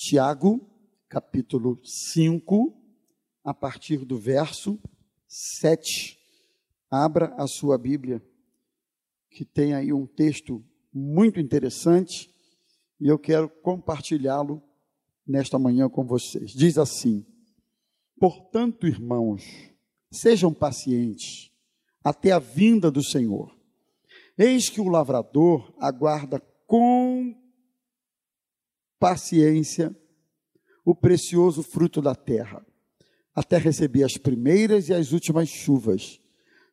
Tiago, capítulo 5, a partir do verso 7. Abra a sua Bíblia, que tem aí um texto muito interessante e eu quero compartilhá-lo nesta manhã com vocês. Diz assim: Portanto, irmãos, sejam pacientes até a vinda do Senhor. Eis que o lavrador aguarda com paciência o precioso fruto da terra, até receber as primeiras e as últimas chuvas.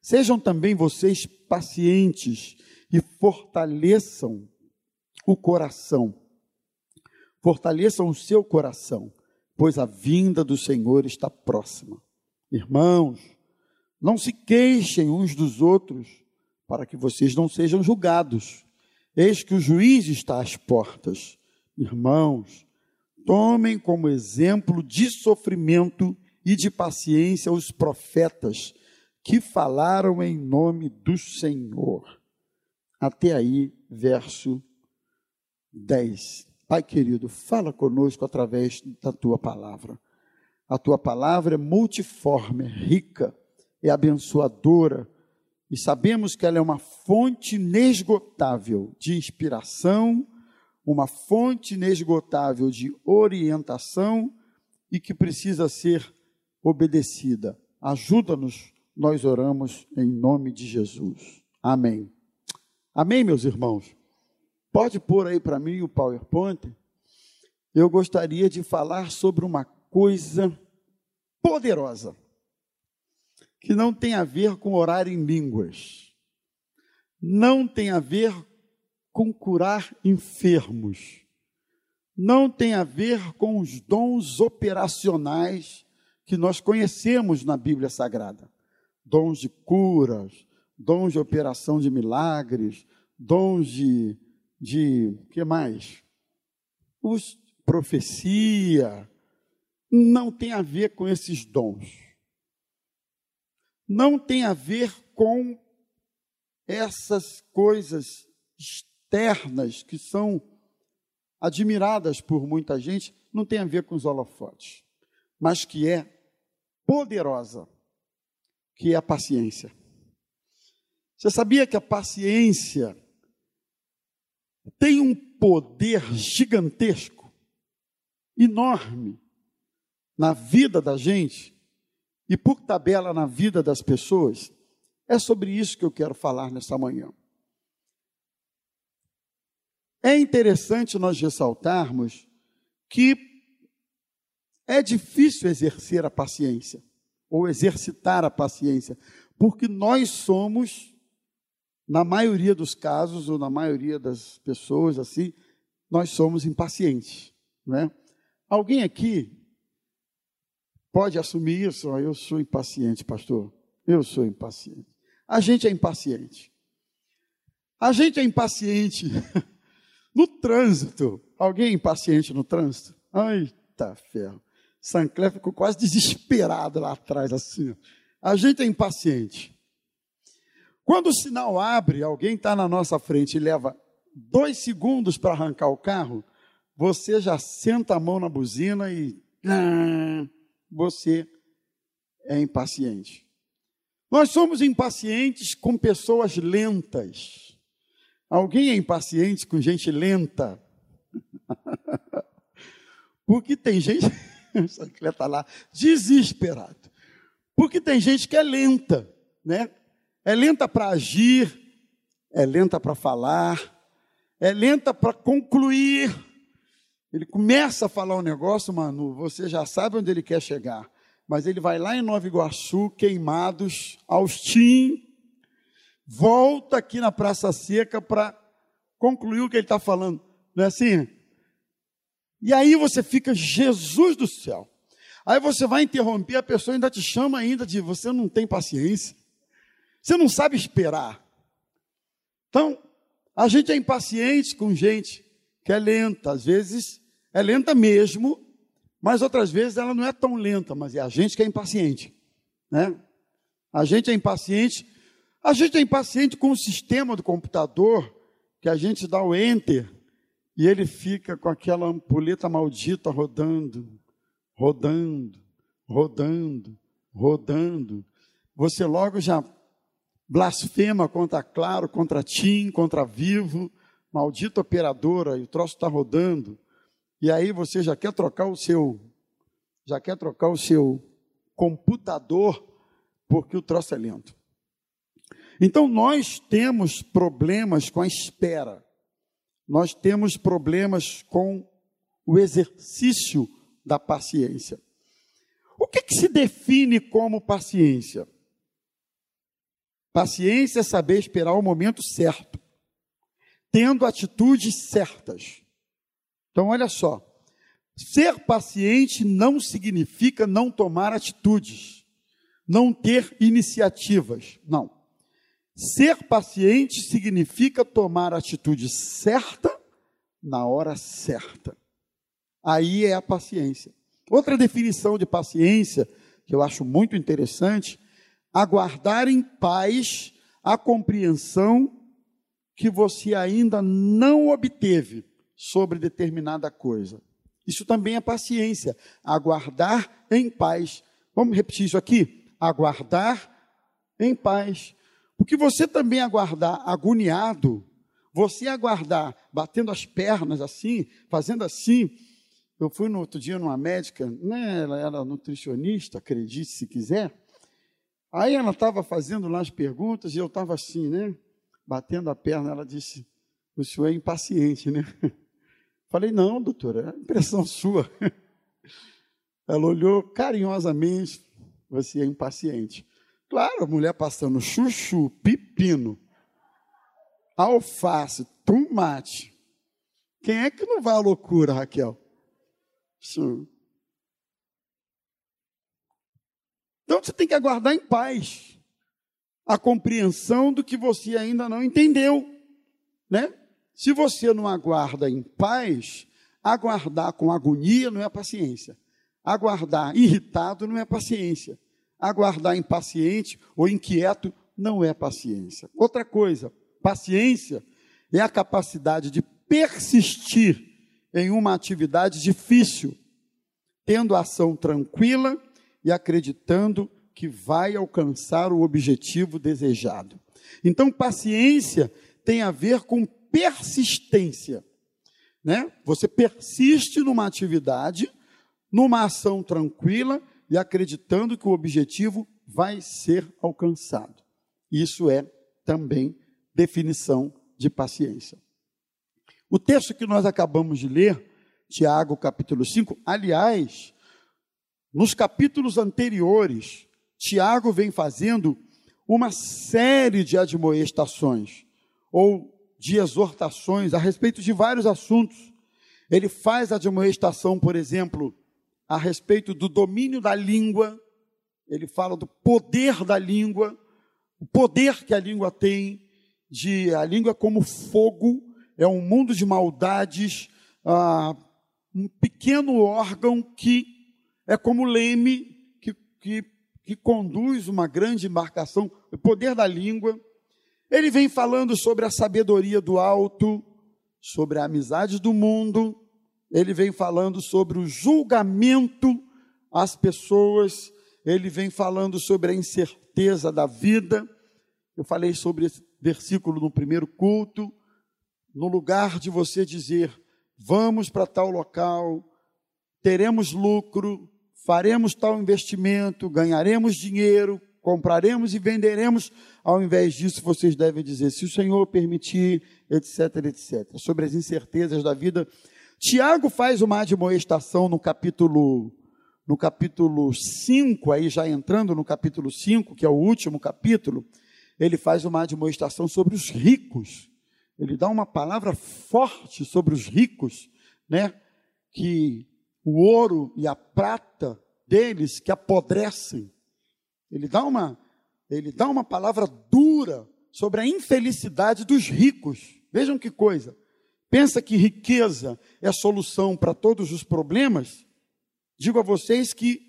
Sejam também vocês pacientes e fortaleçam o coração. Fortaleçam o seu coração, pois a vinda do Senhor está próxima. Irmãos, não se queixem uns dos outros, para que vocês não sejam julgados. Eis que o juiz está às portas. Irmãos, tomem como exemplo de sofrimento e de paciência os profetas que falaram em nome do Senhor. Até aí, verso 10. Pai querido, fala conosco através da tua palavra. A tua palavra é multiforme, é rica, é abençoadora, e sabemos que ela é uma fonte inesgotável de inspiração, uma fonte inesgotável de orientação e que precisa ser obedecida. Ajuda-nos, nós oramos em nome de Jesus. Amém. Amém, meus irmãos. Pode pôr aí para mim o PowerPoint. Eu gostaria de falar sobre uma coisa poderosa que não tem a ver com orar em línguas, não tem a ver com curar enfermos, não tem a ver com os dons operacionais que nós conhecemos na Bíblia Sagrada dons de curas, dons de operação de milagres, dons de, de que mais? Os profecia, não tem a ver com esses dons. Não tem a ver com essas coisas externas que são admiradas por muita gente, não tem a ver com os holofotes, mas que é poderosa, que é a paciência. Você sabia que a paciência tem um poder gigantesco, enorme, na vida da gente e por tabela na vida das pessoas? É sobre isso que eu quero falar nessa manhã. É interessante nós ressaltarmos que é difícil exercer a paciência, ou exercitar a paciência, porque nós somos, na maioria dos casos, ou na maioria das pessoas, assim, nós somos impacientes, né? Alguém aqui pode assumir isso? Eu sou impaciente, pastor. Eu sou impaciente. A gente é impaciente. A gente é impaciente No trânsito, alguém impaciente no trânsito? Ai, tá ferro. Sancler ficou quase desesperado lá atrás, assim. A gente é impaciente. Quando o sinal abre, alguém está na nossa frente e leva dois segundos para arrancar o carro, você já senta a mão na buzina e você é impaciente. Nós somos impacientes com pessoas lentas. Alguém é impaciente com gente lenta? Porque tem gente, essa está lá, desesperado. Porque tem gente que é lenta, né? É lenta para agir, é lenta para falar, é lenta para concluir. Ele começa a falar um negócio, mano, você já sabe onde ele quer chegar. Mas ele vai lá em Nova Iguaçu, queimados, Austin, volta aqui na Praça Seca para concluir o que ele está falando. Não é assim? E aí você fica, Jesus do céu. Aí você vai interromper, a pessoa ainda te chama ainda de você não tem paciência. Você não sabe esperar. Então, a gente é impaciente com gente que é lenta. Às vezes é lenta mesmo, mas outras vezes ela não é tão lenta, mas é a gente que é impaciente. Né? A gente é impaciente a gente é impaciente com o sistema do computador, que a gente dá o enter e ele fica com aquela ampulheta maldita rodando, rodando, rodando, rodando. Você logo já blasfema contra Claro, contra Tim, contra Vivo, maldita operadora, e o troço está rodando. E aí você já quer trocar o seu, já quer trocar o seu computador, porque o troço é lento. Então nós temos problemas com a espera nós temos problemas com o exercício da paciência. O que, que se define como paciência? Paciência é saber esperar o momento certo, tendo atitudes certas. Então, olha só: ser paciente não significa não tomar atitudes, não ter iniciativas. Não. Ser paciente significa tomar a atitude certa na hora certa. Aí é a paciência. Outra definição de paciência, que eu acho muito interessante, aguardar em paz a compreensão que você ainda não obteve sobre determinada coisa. Isso também é paciência, aguardar em paz. Vamos repetir isso aqui? Aguardar em paz. Porque você também aguardar agoniado, você aguardar batendo as pernas assim, fazendo assim. Eu fui no outro dia numa médica, né, ela era nutricionista, acredite se quiser. Aí ela estava fazendo lá as perguntas e eu estava assim, né? Batendo a perna, ela disse: O senhor é impaciente, né? Falei: Não, doutora, é impressão sua. Ela olhou carinhosamente: Você é impaciente. Claro, a mulher passando chuchu, pepino, alface, tomate. Quem é que não vai à loucura, Raquel? Sim. Então você tem que aguardar em paz a compreensão do que você ainda não entendeu, né? Se você não aguarda em paz, aguardar com agonia não é paciência. Aguardar irritado não é paciência. Aguardar impaciente ou inquieto não é paciência. Outra coisa, paciência é a capacidade de persistir em uma atividade difícil, tendo ação tranquila e acreditando que vai alcançar o objetivo desejado. Então, paciência tem a ver com persistência. Né? Você persiste numa atividade, numa ação tranquila e acreditando que o objetivo vai ser alcançado. Isso é também definição de paciência. O texto que nós acabamos de ler, Tiago capítulo 5, aliás, nos capítulos anteriores, Tiago vem fazendo uma série de admoestações ou de exortações a respeito de vários assuntos. Ele faz a admoestação, por exemplo, a respeito do domínio da língua, ele fala do poder da língua, o poder que a língua tem, de a língua como fogo, é um mundo de maldades, ah, um pequeno órgão que é como leme que, que, que conduz uma grande embarcação, o poder da língua. Ele vem falando sobre a sabedoria do alto, sobre a amizade do mundo, ele vem falando sobre o julgamento às pessoas, ele vem falando sobre a incerteza da vida. Eu falei sobre esse versículo no primeiro culto. No lugar de você dizer, vamos para tal local, teremos lucro, faremos tal investimento, ganharemos dinheiro, compraremos e venderemos. Ao invés disso, vocês devem dizer, se o Senhor permitir, etc, etc. Sobre as incertezas da vida, Tiago faz uma admoestação no capítulo no capítulo 5, aí já entrando no capítulo 5, que é o último capítulo, ele faz uma admoestação sobre os ricos. Ele dá uma palavra forte sobre os ricos, né? Que o ouro e a prata deles que apodrecem. Ele dá uma ele dá uma palavra dura sobre a infelicidade dos ricos. Vejam que coisa. Pensa que riqueza é solução para todos os problemas? Digo a vocês que,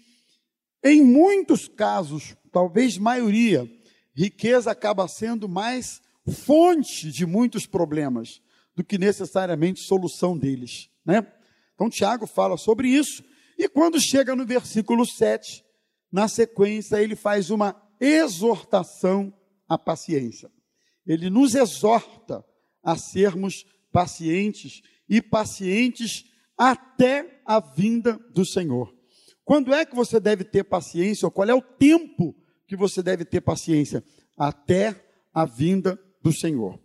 em muitos casos, talvez maioria, riqueza acaba sendo mais fonte de muitos problemas do que necessariamente solução deles, né? Então Tiago fala sobre isso, e quando chega no versículo 7, na sequência ele faz uma exortação à paciência. Ele nos exorta a sermos pacientes e pacientes até a vinda do Senhor. Quando é que você deve ter paciência, ou qual é o tempo que você deve ter paciência? Até a vinda do Senhor.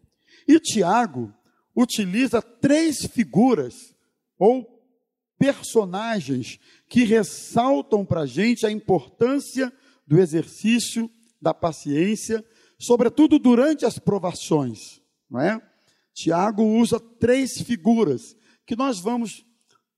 E Tiago utiliza três figuras ou personagens que ressaltam para a gente a importância do exercício da paciência, sobretudo durante as provações, não é? Tiago usa três figuras que nós vamos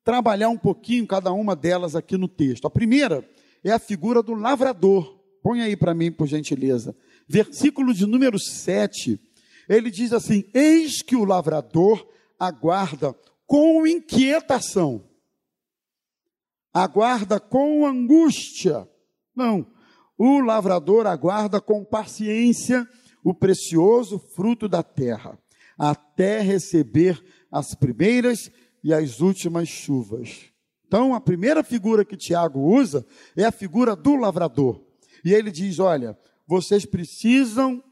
trabalhar um pouquinho cada uma delas aqui no texto. A primeira é a figura do lavrador. Põe aí para mim, por gentileza. Versículo de número 7. Ele diz assim: Eis que o lavrador aguarda com inquietação, aguarda com angústia. Não, o lavrador aguarda com paciência o precioso fruto da terra, até receber as primeiras e as últimas chuvas. Então, a primeira figura que Tiago usa é a figura do lavrador. E ele diz: Olha, vocês precisam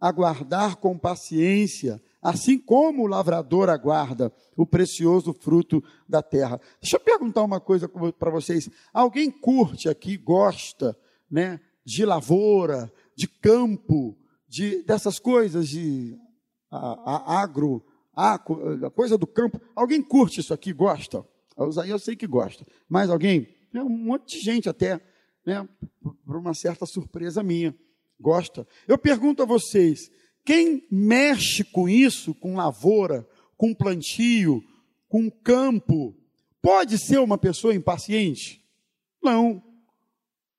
aguardar com paciência, assim como o lavrador aguarda o precioso fruto da terra. Deixa eu perguntar uma coisa para vocês. Alguém curte aqui, gosta, né, de lavoura, de campo, de dessas coisas de a, a agro, ah, a coisa do campo. Alguém curte isso aqui, gosta? Aí eu sei que gosta. Mais alguém? Um monte de gente até, né? Por uma certa surpresa minha. Gosta. Eu pergunto a vocês: quem mexe com isso, com lavoura, com plantio, com campo, pode ser uma pessoa impaciente? Não.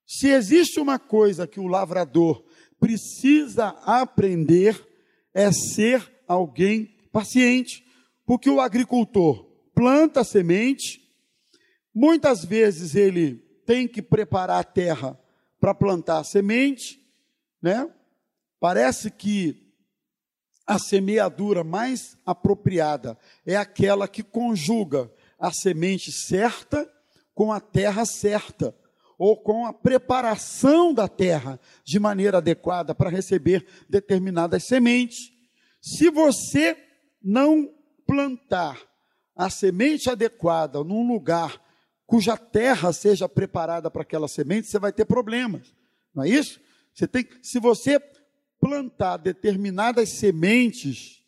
Se existe uma coisa que o lavrador precisa aprender, é ser alguém paciente, porque o agricultor planta a semente, muitas vezes ele tem que preparar a terra para plantar a semente, né? Parece que a semeadura mais apropriada é aquela que conjuga a semente certa com a terra certa, ou com a preparação da terra de maneira adequada para receber determinadas sementes. Se você não plantar a semente adequada num lugar cuja terra seja preparada para aquela semente, você vai ter problemas. Não é isso? Você tem, se você plantar determinadas sementes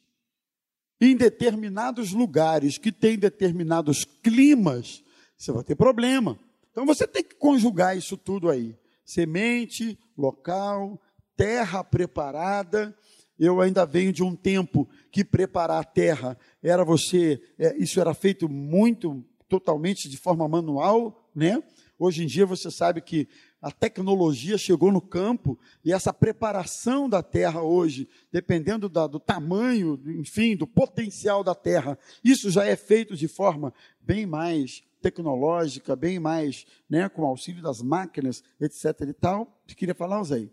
em determinados lugares que têm determinados climas, você vai ter problema. Então você tem que conjugar isso tudo aí: semente, local, terra preparada eu ainda venho de um tempo que preparar a terra era você, é, isso era feito muito, totalmente de forma manual, né? Hoje em dia você sabe que a tecnologia chegou no campo e essa preparação da terra hoje, dependendo da, do tamanho, enfim, do potencial da terra, isso já é feito de forma bem mais tecnológica, bem mais, né, com auxílio das máquinas, etc. e tal. Você queria falar, Zé?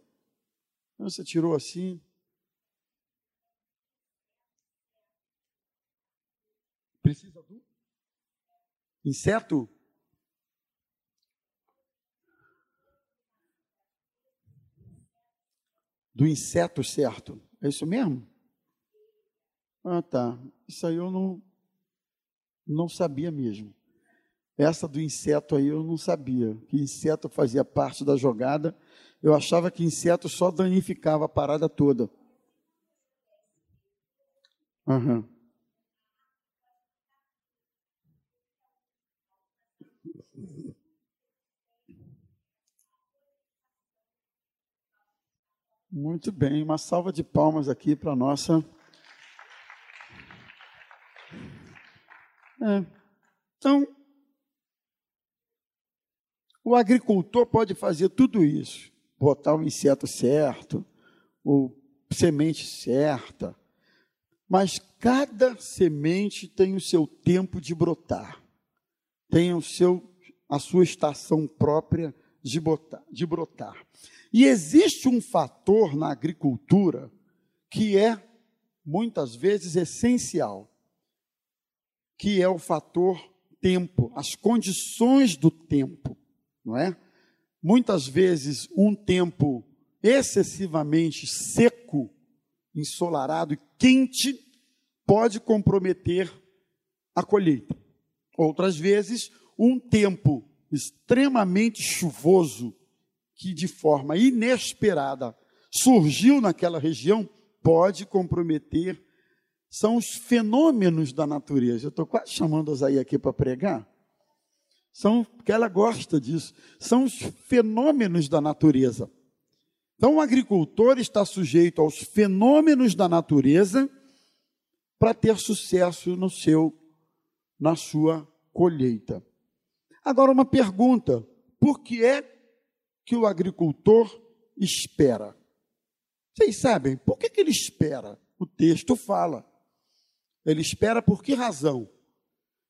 Você tirou assim? Precisa do inseto? Do inseto certo. É isso mesmo? Ah, tá. Isso aí eu não, não sabia mesmo. Essa do inseto aí eu não sabia. Que inseto fazia parte da jogada. Eu achava que inseto só danificava a parada toda. Uhum. Muito bem, uma salva de palmas aqui para a nossa. É. Então, o agricultor pode fazer tudo isso, botar o inseto certo, o semente certa, mas cada semente tem o seu tempo de brotar, tem o seu, a sua estação própria de, botar, de brotar. E existe um fator na agricultura que é, muitas vezes, essencial. que é o fator tempo, as condições do tempo, não é? Muitas vezes um tempo excessivamente seco, ensolarado e quente pode comprometer a colheita. Outras vezes, um tempo extremamente chuvoso que de forma inesperada surgiu naquela região pode comprometer são os fenômenos da natureza. Eu estou quase chamando a Zaí aqui para pregar. São, porque ela gosta disso. São os fenômenos da natureza. Então, o agricultor está sujeito aos fenômenos da natureza para ter sucesso no seu, na sua colheita. Agora, uma pergunta: por que é que o agricultor espera? Vocês sabem, por que, que ele espera? O texto fala. Ele espera por que razão?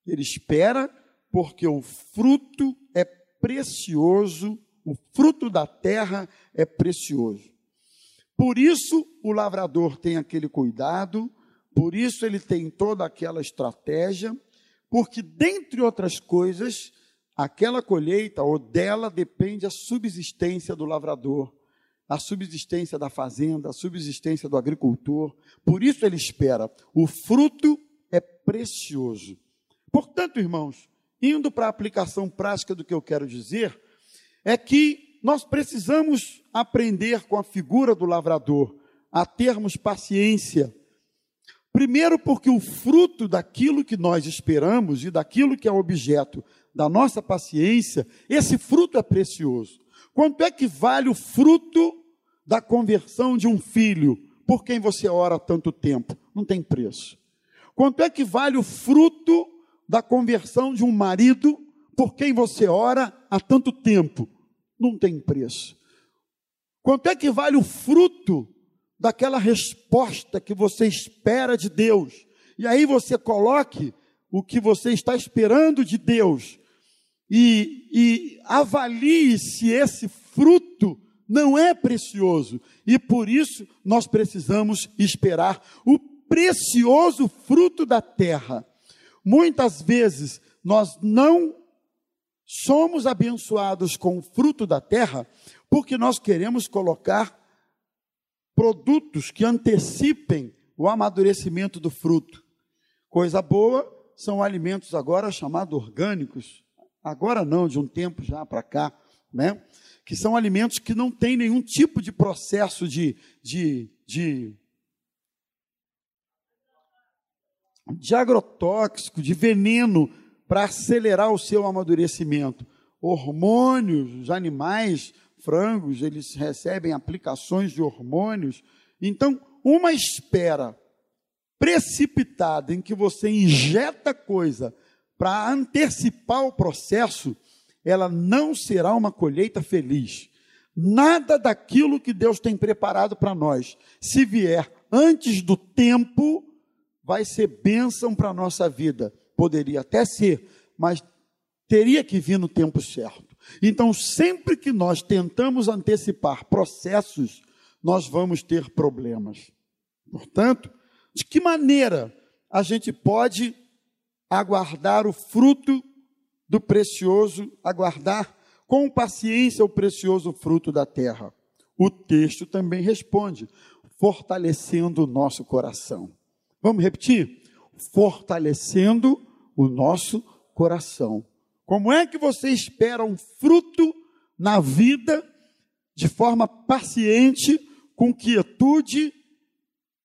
Ele espera porque o fruto é precioso, o fruto da terra é precioso. Por isso o lavrador tem aquele cuidado, por isso ele tem toda aquela estratégia, porque, dentre outras coisas, aquela colheita ou dela depende a subsistência do lavrador, a subsistência da fazenda, a subsistência do agricultor. Por isso ele espera. O fruto é precioso. Portanto, irmãos, indo para a aplicação prática do que eu quero dizer, é que nós precisamos aprender com a figura do lavrador a termos paciência. Primeiro, porque o fruto daquilo que nós esperamos e daquilo que é objeto da nossa paciência, esse fruto é precioso. Quanto é que vale o fruto da conversão de um filho por quem você ora tanto tempo? Não tem preço. Quanto é que vale o fruto da conversão de um marido por quem você ora há tanto tempo? Não tem preço. Quanto é que vale o fruto daquela resposta que você espera de Deus? E aí você coloque o que você está esperando de Deus e, e avalie se esse fruto não é precioso. E por isso nós precisamos esperar o precioso fruto da terra. Muitas vezes nós não somos abençoados com o fruto da terra porque nós queremos colocar produtos que antecipem o amadurecimento do fruto. Coisa boa são alimentos agora chamados orgânicos, agora não, de um tempo já para cá, né? que são alimentos que não têm nenhum tipo de processo de, de, de, de agrotóxico, de veneno, para acelerar o seu amadurecimento. Hormônios, os animais, frangos, eles recebem aplicações de hormônios. Então, uma espera precipitada em que você injeta coisa para antecipar o processo, ela não será uma colheita feliz. Nada daquilo que Deus tem preparado para nós, se vier antes do tempo, vai ser bênção para a nossa vida. Poderia até ser, mas teria que vir no tempo certo. Então, sempre que nós tentamos antecipar processos, nós vamos ter problemas. Portanto, de que maneira a gente pode aguardar o fruto do precioso, aguardar com paciência o precioso fruto da terra. O texto também responde, fortalecendo o nosso coração. Vamos repetir? Fortalecendo o nosso coração. Como é que você espera um fruto na vida de forma paciente, com quietude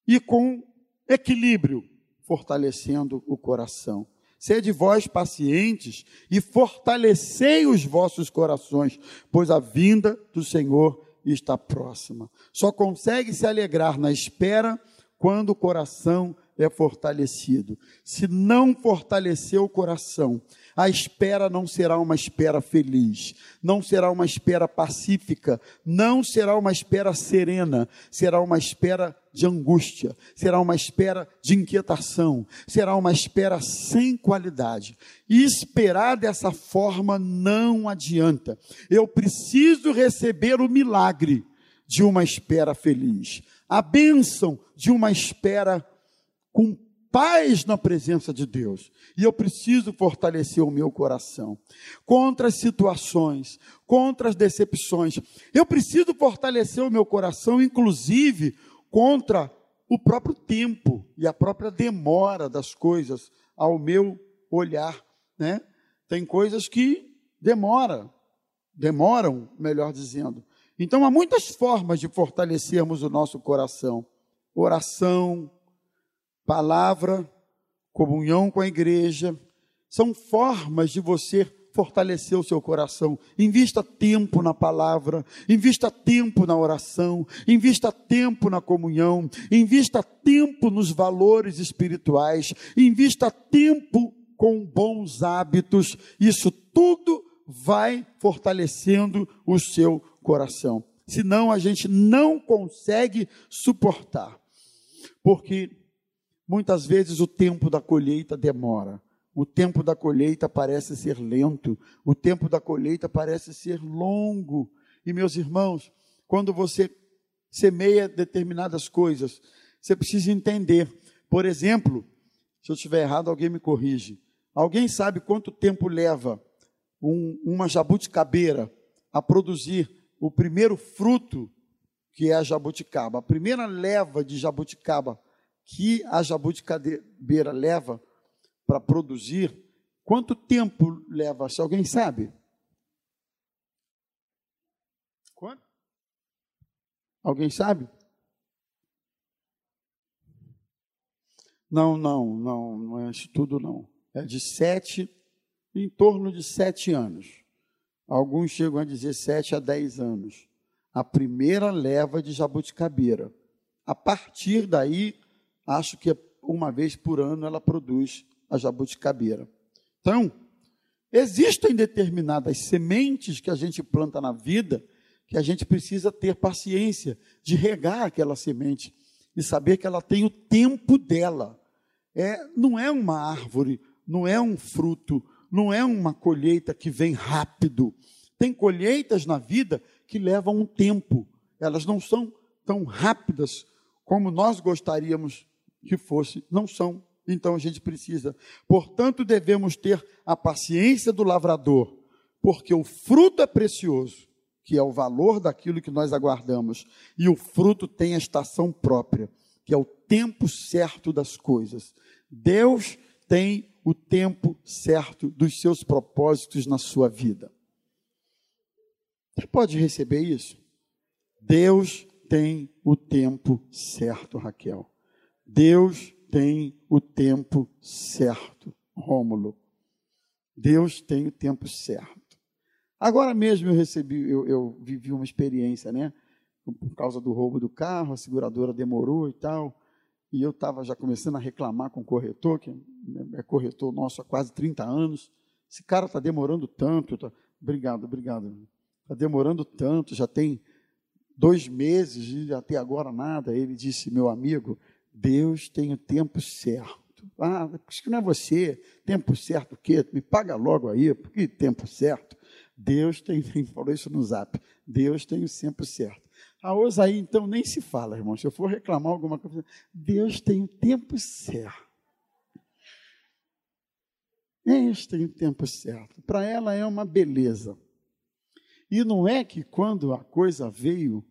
e com equilíbrio, fortalecendo o coração? Sede vós pacientes e fortalecei os vossos corações, pois a vinda do Senhor está próxima. Só consegue se alegrar na espera quando o coração é fortalecido. Se não fortalecer o coração, a espera não será uma espera feliz, não será uma espera pacífica, não será uma espera serena, será uma espera de angústia, será uma espera de inquietação, será uma espera sem qualidade. E esperar dessa forma não adianta. Eu preciso receber o milagre de uma espera feliz, a bênção de uma espera com paz na presença de Deus. E eu preciso fortalecer o meu coração contra as situações, contra as decepções. Eu preciso fortalecer o meu coração, inclusive, contra o próprio tempo e a própria demora das coisas ao meu olhar, né? Tem coisas que demora, demoram, melhor dizendo. Então há muitas formas de fortalecermos o nosso coração. Oração, palavra, comunhão com a igreja, são formas de você fortalecer o seu coração. Invista tempo na palavra, invista tempo na oração, invista tempo na comunhão, invista tempo nos valores espirituais, invista tempo com bons hábitos. Isso tudo vai fortalecendo o seu coração. Senão a gente não consegue suportar. Porque muitas vezes o tempo da colheita demora. O tempo da colheita parece ser lento, o tempo da colheita parece ser longo. E meus irmãos, quando você semeia determinadas coisas, você precisa entender. Por exemplo, se eu estiver errado, alguém me corrige. Alguém sabe quanto tempo leva um, uma jabuticabeira a produzir o primeiro fruto que é a jabuticaba? A primeira leva de jabuticaba que a jabuticabeira leva para produzir, quanto tempo leva? Se alguém sabe? Quanto? Alguém sabe? Não, não, não, não é isso tudo não. É de sete, em torno de sete anos. Alguns chegam a dizer sete a dez anos. A primeira leva de jabuticabeira. A partir daí, acho que uma vez por ano ela produz a jabuticabeira. Então, existem determinadas sementes que a gente planta na vida que a gente precisa ter paciência de regar aquela semente e saber que ela tem o tempo dela. É, não é uma árvore, não é um fruto, não é uma colheita que vem rápido. Tem colheitas na vida que levam um tempo. Elas não são tão rápidas como nós gostaríamos que fosse, não são. Então a gente precisa. Portanto, devemos ter a paciência do lavrador, porque o fruto é precioso, que é o valor daquilo que nós aguardamos, e o fruto tem a estação própria, que é o tempo certo das coisas. Deus tem o tempo certo dos seus propósitos na sua vida. Você pode receber isso? Deus tem o tempo certo, Raquel. Deus tem o tempo certo, Rômulo. Deus tem o tempo certo. Agora mesmo eu recebi, eu, eu vivi uma experiência, né? Por causa do roubo do carro, a seguradora demorou e tal. E eu estava já começando a reclamar com o corretor, que é corretor nosso há quase 30 anos. Esse cara está demorando tanto. Tá... Obrigado, obrigado. Está demorando tanto, já tem dois meses e até agora nada. Ele disse, meu amigo, Deus tem o tempo certo. Ah, isso que não é você, tempo certo o quê? Me paga logo aí, porque tempo certo? Deus tem, falou isso no zap, Deus tem o tempo certo. A Osaí, então, nem se fala, irmão. Se eu for reclamar alguma coisa, Deus tem o tempo certo. Deus tem o tempo certo. Para ela é uma beleza. E não é que quando a coisa veio,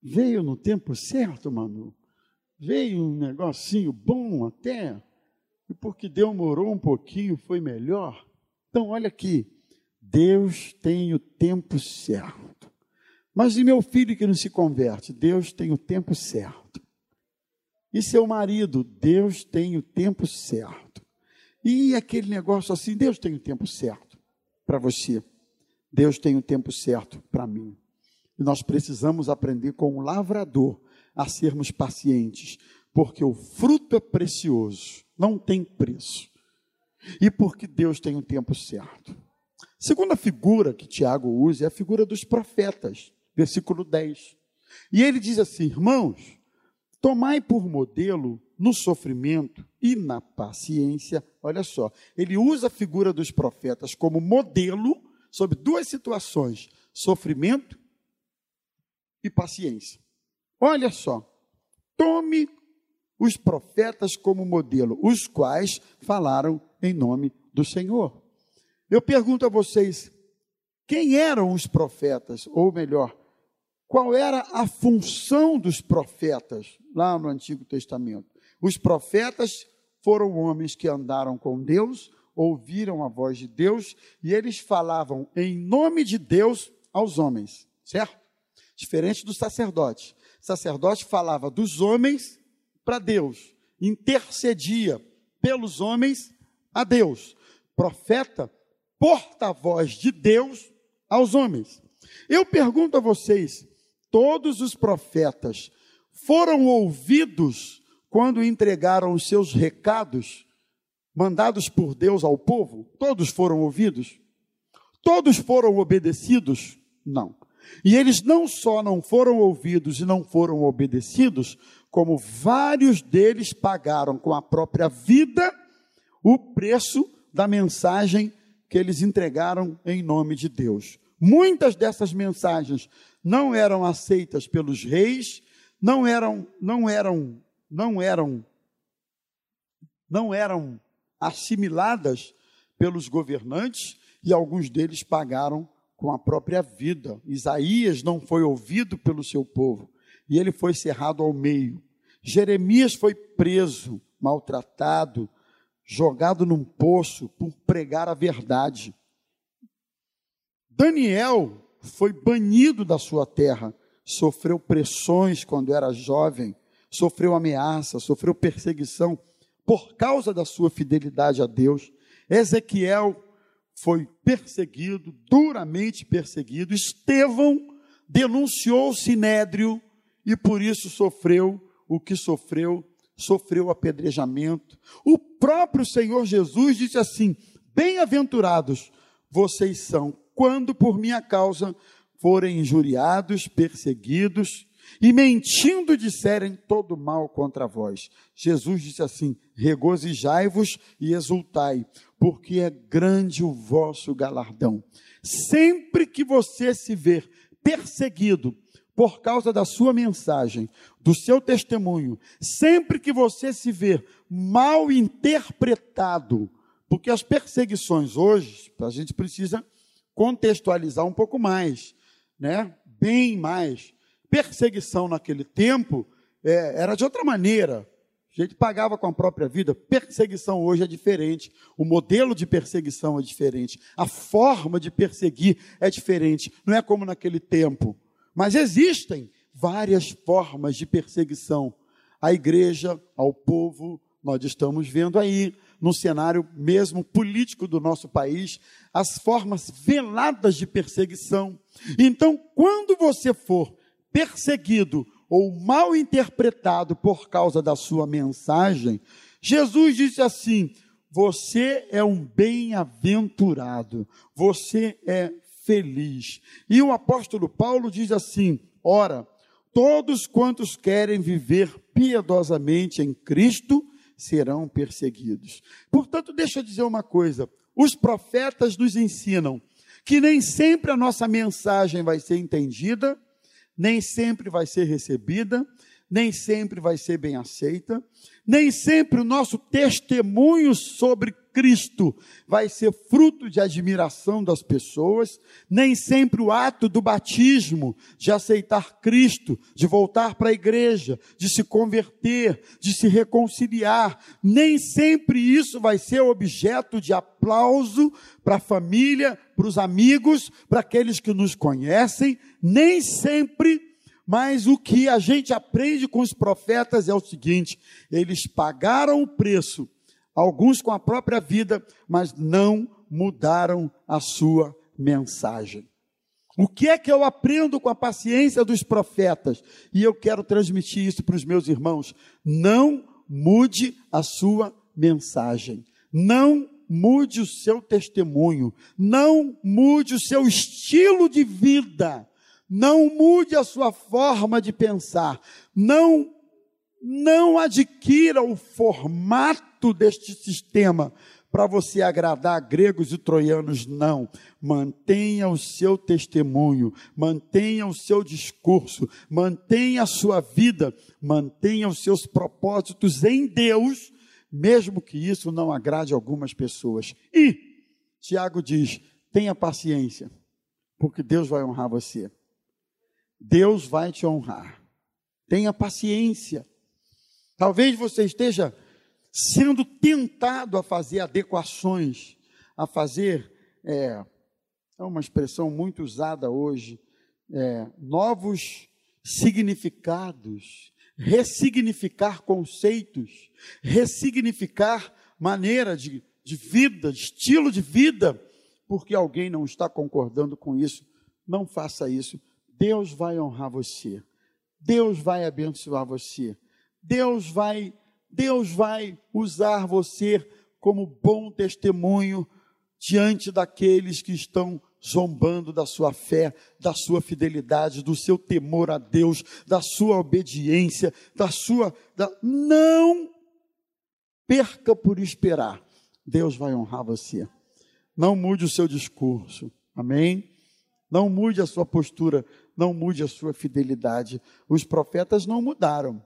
veio no tempo certo, Manu veio um negocinho bom até, e porque demorou um pouquinho foi melhor. Então, olha aqui, Deus tem o tempo certo. Mas e meu filho que não se converte? Deus tem o tempo certo. E seu marido? Deus tem o tempo certo. E aquele negócio assim, Deus tem o tempo certo para você. Deus tem o tempo certo para mim. E nós precisamos aprender com o lavrador a sermos pacientes, porque o fruto é precioso, não tem preço. E porque Deus tem o um tempo certo. Segunda figura que Tiago usa é a figura dos profetas, versículo 10. E ele diz assim: Irmãos, tomai por modelo no sofrimento e na paciência. Olha só, ele usa a figura dos profetas como modelo sobre duas situações: sofrimento e paciência. Olha só, tome os profetas como modelo, os quais falaram em nome do Senhor. Eu pergunto a vocês, quem eram os profetas? Ou melhor, qual era a função dos profetas lá no Antigo Testamento? Os profetas foram homens que andaram com Deus, ouviram a voz de Deus e eles falavam em nome de Deus aos homens, certo? Diferente do sacerdote. Sacerdote falava dos homens para Deus, intercedia pelos homens a Deus. Profeta, porta-voz de Deus aos homens. Eu pergunto a vocês: todos os profetas foram ouvidos quando entregaram os seus recados mandados por Deus ao povo? Todos foram ouvidos? Todos foram obedecidos? Não. E eles não só não foram ouvidos e não foram obedecidos, como vários deles pagaram com a própria vida o preço da mensagem que eles entregaram em nome de Deus. Muitas dessas mensagens não eram aceitas pelos reis, não eram, não eram, não eram, não eram assimiladas pelos governantes e alguns deles pagaram com a própria vida. Isaías não foi ouvido pelo seu povo e ele foi cerrado ao meio. Jeremias foi preso, maltratado, jogado num poço por pregar a verdade. Daniel foi banido da sua terra, sofreu pressões quando era jovem, sofreu ameaça, sofreu perseguição por causa da sua fidelidade a Deus. Ezequiel foi perseguido, duramente perseguido. Estevão denunciou o sinédrio e por isso sofreu o que sofreu, sofreu apedrejamento. O próprio Senhor Jesus disse assim: Bem-aventurados vocês são, quando por minha causa forem injuriados, perseguidos e mentindo disserem todo mal contra vós. Jesus disse assim: regozijai-vos e exultai, porque é grande o vosso galardão. Sempre que você se ver perseguido por causa da sua mensagem, do seu testemunho, sempre que você se ver mal interpretado, porque as perseguições hoje, a gente precisa contextualizar um pouco mais, né? Bem mais. Perseguição naquele tempo é, era de outra maneira. A gente pagava com a própria vida. Perseguição hoje é diferente. O modelo de perseguição é diferente. A forma de perseguir é diferente. Não é como naquele tempo. Mas existem várias formas de perseguição à igreja, ao povo. Nós estamos vendo aí, no cenário mesmo político do nosso país, as formas veladas de perseguição. Então, quando você for perseguido ou mal interpretado por causa da sua mensagem, Jesus disse assim: Você é um bem-aventurado, você é feliz. E o apóstolo Paulo diz assim: Ora, todos quantos querem viver piedosamente em Cristo serão perseguidos. Portanto, deixa eu dizer uma coisa: os profetas nos ensinam que nem sempre a nossa mensagem vai ser entendida, nem sempre vai ser recebida, nem sempre vai ser bem aceita, nem sempre o nosso testemunho sobre Cristo vai ser fruto de admiração das pessoas, nem sempre o ato do batismo, de aceitar Cristo, de voltar para a igreja, de se converter, de se reconciliar, nem sempre isso vai ser objeto de aplauso para a família, para os amigos, para aqueles que nos conhecem, nem sempre mas o que a gente aprende com os profetas é o seguinte: eles pagaram o preço alguns com a própria vida, mas não mudaram a sua mensagem. O que é que eu aprendo com a paciência dos profetas? E eu quero transmitir isso para os meus irmãos. Não mude a sua mensagem. Não mude o seu testemunho. Não mude o seu estilo de vida. Não mude a sua forma de pensar. Não não adquira o formato deste sistema para você agradar gregos e troianos, não. Mantenha o seu testemunho, mantenha o seu discurso, mantenha a sua vida, mantenha os seus propósitos em Deus, mesmo que isso não agrade algumas pessoas. E Tiago diz: tenha paciência, porque Deus vai honrar você. Deus vai te honrar. Tenha paciência. Talvez você esteja sendo tentado a fazer adequações, a fazer, é, é uma expressão muito usada hoje, é, novos significados, ressignificar conceitos, ressignificar maneira de, de vida, estilo de vida, porque alguém não está concordando com isso. Não faça isso. Deus vai honrar você. Deus vai abençoar você. Deus vai Deus vai usar você como bom testemunho diante daqueles que estão zombando da sua fé, da sua fidelidade, do seu temor a Deus, da sua obediência, da sua. Da... Não perca por esperar. Deus vai honrar você. Não mude o seu discurso. Amém? Não mude a sua postura, não mude a sua fidelidade. Os profetas não mudaram.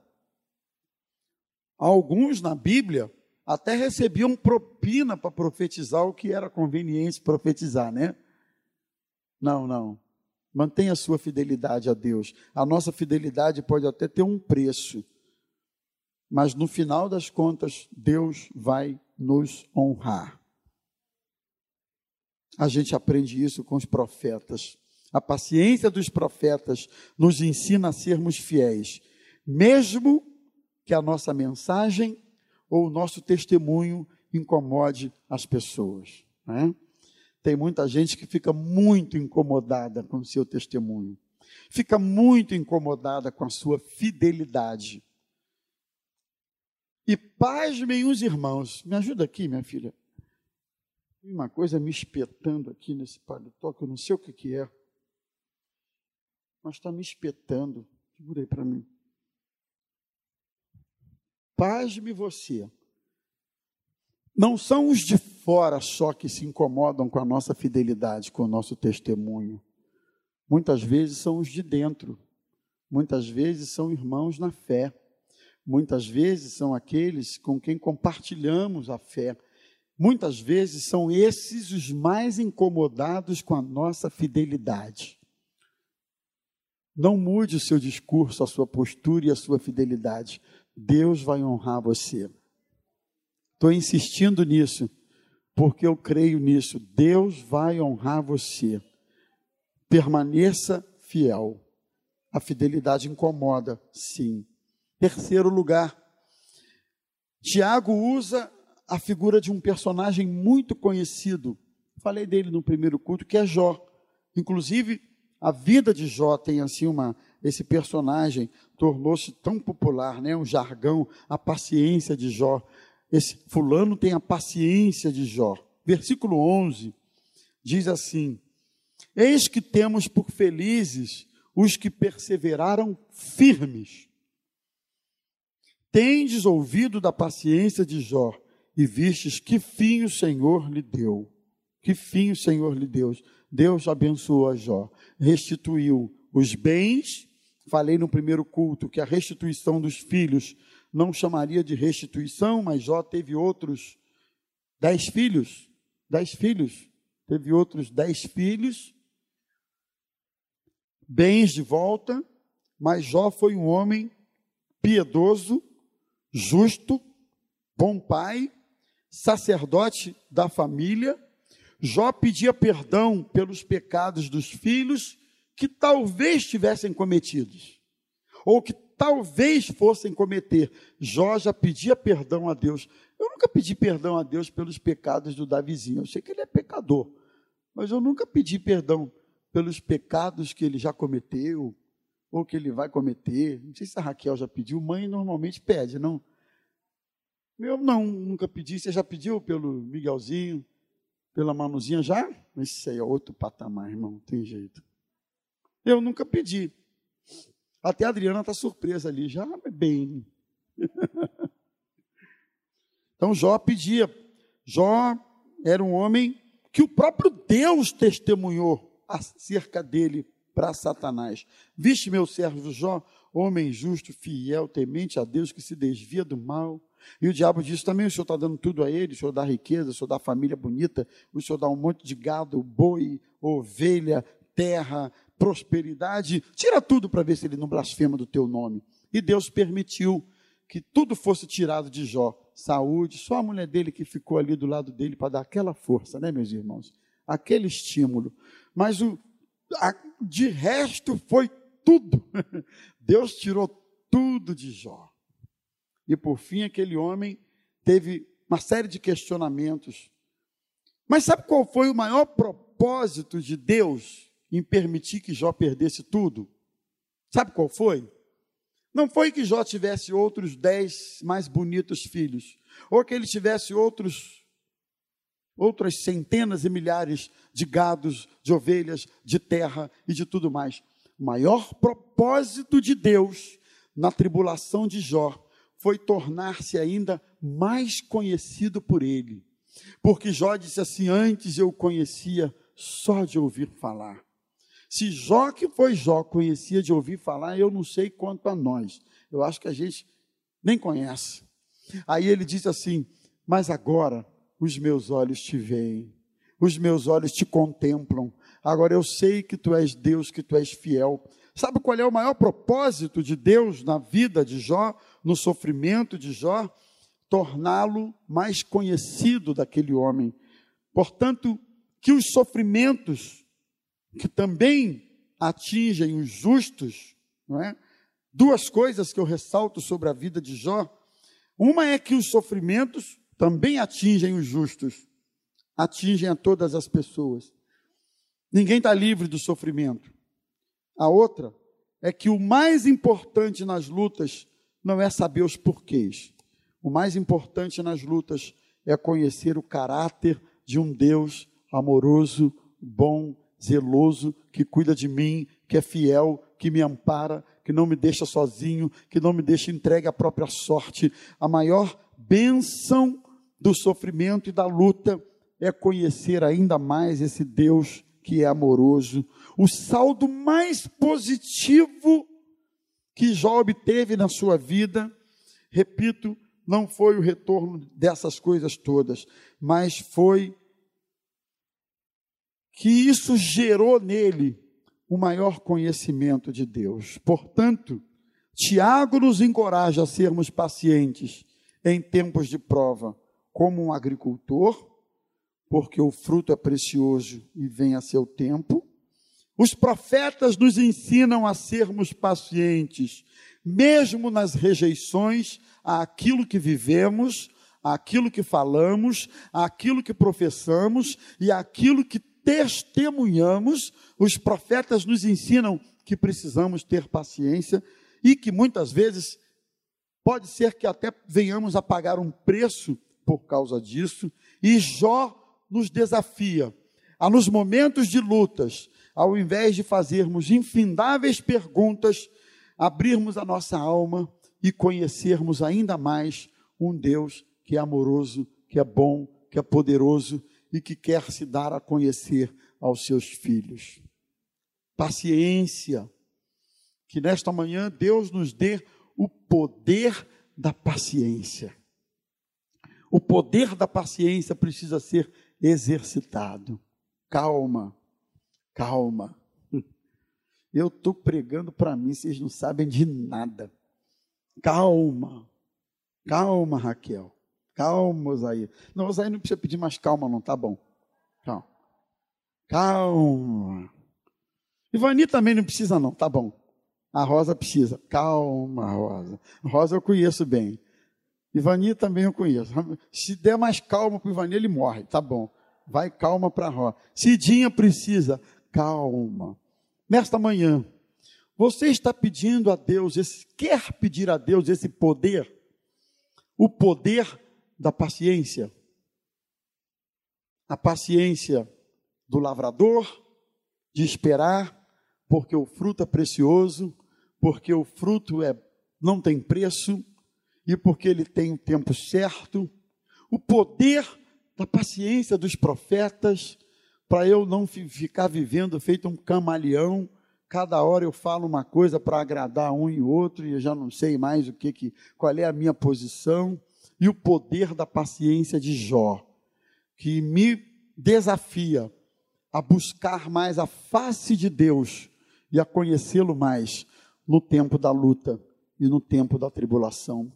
Alguns na Bíblia até recebiam propina para profetizar o que era conveniente profetizar, né? Não, não. Mantenha a sua fidelidade a Deus. A nossa fidelidade pode até ter um preço, mas no final das contas, Deus vai nos honrar. A gente aprende isso com os profetas. A paciência dos profetas nos ensina a sermos fiéis, mesmo que a nossa mensagem ou o nosso testemunho incomode as pessoas. Né? Tem muita gente que fica muito incomodada com o seu testemunho, fica muito incomodada com a sua fidelidade. E pasmem os irmãos, me ajuda aqui, minha filha. Tem uma coisa me espetando aqui nesse paletó, que eu não sei o que, que é, mas está me espetando. Segura aí para mim. Pasme você. Não são os de fora só que se incomodam com a nossa fidelidade, com o nosso testemunho. Muitas vezes são os de dentro. Muitas vezes são irmãos na fé. Muitas vezes são aqueles com quem compartilhamos a fé. Muitas vezes são esses os mais incomodados com a nossa fidelidade. Não mude o seu discurso, a sua postura e a sua fidelidade. Deus vai honrar você. Estou insistindo nisso, porque eu creio nisso. Deus vai honrar você. Permaneça fiel. A fidelidade incomoda, sim. Terceiro lugar, Tiago usa a figura de um personagem muito conhecido. Falei dele no primeiro culto, que é Jó. Inclusive, a vida de Jó tem assim uma esse personagem tornou-se tão popular, né? Um jargão, a paciência de Jó. Esse fulano tem a paciência de Jó. Versículo 11 diz assim: Eis que temos por felizes os que perseveraram firmes. Tendes ouvido da paciência de Jó e vistes que fim o Senhor lhe deu. Que fim o Senhor lhe deu. Deus abençoou a Jó, restituiu os bens Falei no primeiro culto que a restituição dos filhos não chamaria de restituição, mas Jó teve outros dez filhos. Dez filhos. Teve outros dez filhos. Bens de volta, mas Jó foi um homem piedoso, justo, bom pai, sacerdote da família. Jó pedia perdão pelos pecados dos filhos que talvez tivessem cometidos, ou que talvez fossem cometer. Jó já pedia perdão a Deus. Eu nunca pedi perdão a Deus pelos pecados do Davizinho. Eu sei que ele é pecador, mas eu nunca pedi perdão pelos pecados que ele já cometeu ou que ele vai cometer. Não sei se a Raquel já pediu. Mãe normalmente pede, não? Eu não, nunca pedi. Você já pediu pelo Miguelzinho, pela Manuzinha já? Isso aí é outro patamar, irmão. Tem jeito. Eu nunca pedi. Até a Adriana está surpresa ali, já bem. então Jó pedia Jó era um homem que o próprio Deus testemunhou acerca dele para Satanás. Viste meu servo Jó, homem justo, fiel, temente a Deus, que se desvia do mal. E o diabo disse também: o senhor está dando tudo a ele, o senhor dá riqueza, o senhor dá família bonita, o senhor dá um monte de gado, boi, ovelha, terra, prosperidade. Tira tudo para ver se ele não blasfema do teu nome. E Deus permitiu que tudo fosse tirado de Jó. Saúde, só a mulher dele que ficou ali do lado dele para dar aquela força, né, meus irmãos? Aquele estímulo. Mas o, a, de resto foi tudo. Deus tirou tudo de Jó. E por fim, aquele homem teve uma série de questionamentos. Mas sabe qual foi o maior propósito de Deus em permitir que Jó perdesse tudo? Sabe qual foi? Não foi que Jó tivesse outros dez mais bonitos filhos, ou que ele tivesse outros outras centenas e milhares de gados, de ovelhas, de terra e de tudo mais. O maior propósito de Deus na tribulação de Jó foi tornar-se ainda mais conhecido por ele. Porque Jó disse assim: Antes eu conhecia só de ouvir falar. Se Jó, que foi Jó, conhecia de ouvir falar, eu não sei quanto a nós. Eu acho que a gente nem conhece. Aí ele disse assim: Mas agora os meus olhos te veem, os meus olhos te contemplam. Agora eu sei que tu és Deus, que tu és fiel. Sabe qual é o maior propósito de Deus na vida de Jó, no sofrimento de Jó? Torná-lo mais conhecido daquele homem. Portanto, que os sofrimentos que também atingem os justos, não é? Duas coisas que eu ressalto sobre a vida de Jó. Uma é que os sofrimentos também atingem os justos, atingem a todas as pessoas. Ninguém está livre do sofrimento. A outra é que o mais importante nas lutas não é saber os porquês. O mais importante nas lutas é conhecer o caráter de um Deus amoroso, bom, zeloso, que cuida de mim, que é fiel, que me ampara, que não me deixa sozinho, que não me deixa entregue à própria sorte. A maior bênção do sofrimento e da luta é conhecer ainda mais esse Deus que é amoroso. O saldo mais positivo que Jó obteve na sua vida, repito, não foi o retorno dessas coisas todas, mas foi que isso gerou nele o maior conhecimento de Deus. Portanto, Tiago nos encoraja a sermos pacientes em tempos de prova, como um agricultor, porque o fruto é precioso e vem a seu tempo. Os profetas nos ensinam a sermos pacientes, mesmo nas rejeições àquilo que vivemos, àquilo que falamos, àquilo que professamos e àquilo que testemunhamos. Os profetas nos ensinam que precisamos ter paciência e que muitas vezes pode ser que até venhamos a pagar um preço por causa disso, e Jó nos desafia a, nos momentos de lutas, ao invés de fazermos infindáveis perguntas, abrirmos a nossa alma e conhecermos ainda mais um Deus que é amoroso, que é bom, que é poderoso e que quer se dar a conhecer aos seus filhos. Paciência, que nesta manhã Deus nos dê o poder da paciência. O poder da paciência precisa ser exercitado. Calma, calma. Eu estou pregando para mim, vocês não sabem de nada. Calma, calma, Raquel. Calma, Osaí. Não, Osaí não precisa pedir mais calma, não, tá bom. Calma. Calma. Ivani também não precisa, não, tá bom. A Rosa precisa. Calma, Rosa. Rosa eu conheço bem. Ivani também eu conheço. Se der mais calma para o Ivani, ele morre. Tá bom. Vai calma para a Rosa. Cidinha precisa. Calma. Nesta manhã, você está pedindo a Deus, esse, quer pedir a Deus esse poder? O poder da paciência. A paciência do lavrador, de esperar, porque o fruto é precioso, porque o fruto é, não tem preço, e porque ele tem o tempo certo, o poder da paciência dos profetas, para eu não ficar vivendo feito um camaleão. Cada hora eu falo uma coisa para agradar um e outro, e eu já não sei mais o que, que qual é a minha posição. E o poder da paciência de Jó, que me desafia a buscar mais a face de Deus e a conhecê-lo mais no tempo da luta e no tempo da tribulação.